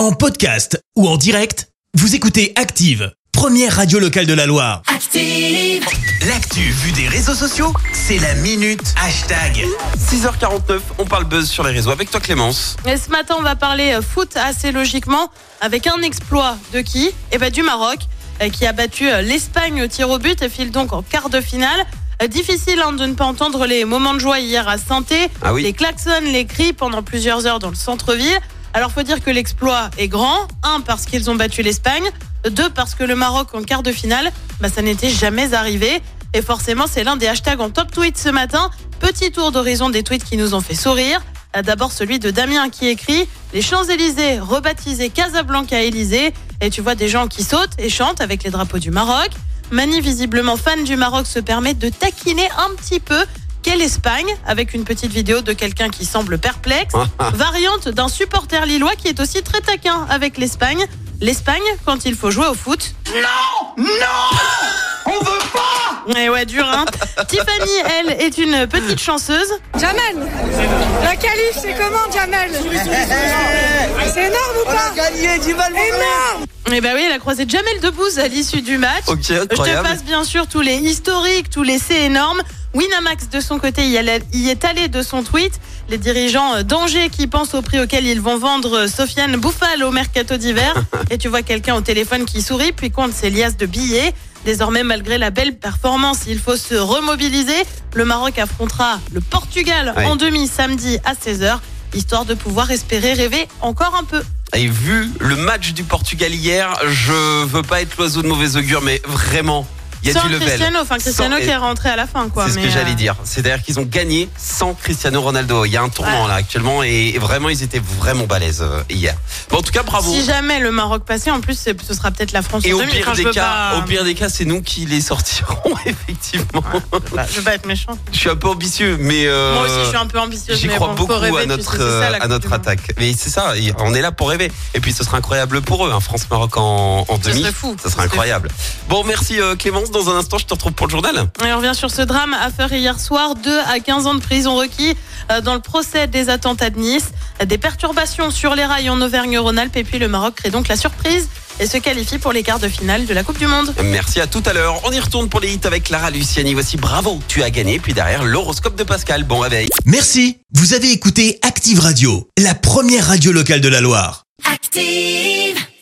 En podcast ou en direct, vous écoutez Active, première radio locale de la Loire. Active. L'actu vue des réseaux sociaux, c'est la minute hashtag. 6h49, on parle buzz sur les réseaux avec toi Clémence. Et ce matin, on va parler euh, foot assez logiquement avec un exploit de qui? Eh ben du Maroc euh, qui a battu euh, l'Espagne au tir au but et file donc en quart de finale. Difficile hein, de ne pas entendre les moments de joie hier à saint Ah oui. les klaxons, les cris pendant plusieurs heures dans le centre-ville. Alors faut dire que l'exploit est grand. Un parce qu'ils ont battu l'Espagne. Deux parce que le Maroc en quart de finale, bah, ça n'était jamais arrivé. Et forcément, c'est l'un des hashtags en top tweet ce matin. Petit tour d'horizon des tweets qui nous ont fait sourire. Euh, D'abord celui de Damien qui écrit Les Champs-Élysées rebaptisés Casablanca Élysée. Et tu vois des gens qui sautent et chantent avec les drapeaux du Maroc. Mani, visiblement fan du Maroc, se permet de taquiner un petit peu. Quelle Espagne Avec une petite vidéo de quelqu'un qui semble perplexe. Variante d'un supporter lillois qui est aussi très taquin avec l'Espagne. L'Espagne quand il faut jouer au foot. Non Non On veut pas Et ouais, dur, hein Tiffany, elle, est une petite chanceuse. Jamel La qualif, c'est comment, Jamel C'est énorme ou pas Énorme Et bah oui, elle a croisé Jamel Debbouze à l'issue du match. Ok, Je te passe bien sûr tous les historiques, tous les C énormes. Winamax de son côté y est allé de son tweet. Les dirigeants euh, d'Angers qui pensent au prix auquel ils vont vendre euh, Sofiane Bouffal au mercato d'hiver. Et tu vois quelqu'un au téléphone qui sourit puis compte ses liasses de billets. Désormais, malgré la belle performance, il faut se remobiliser. Le Maroc affrontera le Portugal en demi samedi à 16h, histoire de pouvoir espérer rêver encore un peu. Et vu le match du Portugal hier, je veux pas être l'oiseau de mauvais augure, mais vraiment, il y a Sans du level. Cristiano, enfin Cristiano Sans- qui est rentré à la fin, quoi. C'est ce que j'allais euh, dire. C'est-à-dire qu'ils ont gagné sans Cristiano Ronaldo. Il y a un tournant Ouais. là actuellement et vraiment ils étaient vraiment balèzes euh, hier. Bon, en tout cas, bravo. Si jamais le Maroc passait, en plus, ce sera peut-être la France Et en au demi. pire des cas, pas- au pire des cas, c'est nous qui les sortirons effectivement. Bah, je veux pas être méchant. Je suis un peu ambitieux, mais euh, Moi aussi, je suis un peu ambitieuse. J'y crois bon, beaucoup rêver, à notre sais, euh, à notre attaque. Mais c'est ça, on est là pour rêver. Et puis ce sera incroyable pour eux, un France-Maroc en, en Ce demi. serait fou. Ça sera incroyable. Bon, merci euh, Clémence. Dans un instant, je te retrouve pour le journal. Et on revient sur ce drame affaire hier soir. 2 à 15 ans de prison requis euh, dans le procès des attentats de Nice. Des perturbations sur les rails en Auvergne-Rhône-Alpes. Et puis le Maroc crée donc la surprise et se qualifie pour les quarts de finale de la Coupe du Monde. Merci à tout à l'heure. On y retourne pour les hits avec Clara Luciani. Voici bravo, tu as gagné. Puis derrière, l'horoscope de Pascal. Bon réveil. Merci, vous avez écouté Active Radio, la première radio locale de la Loire. Active.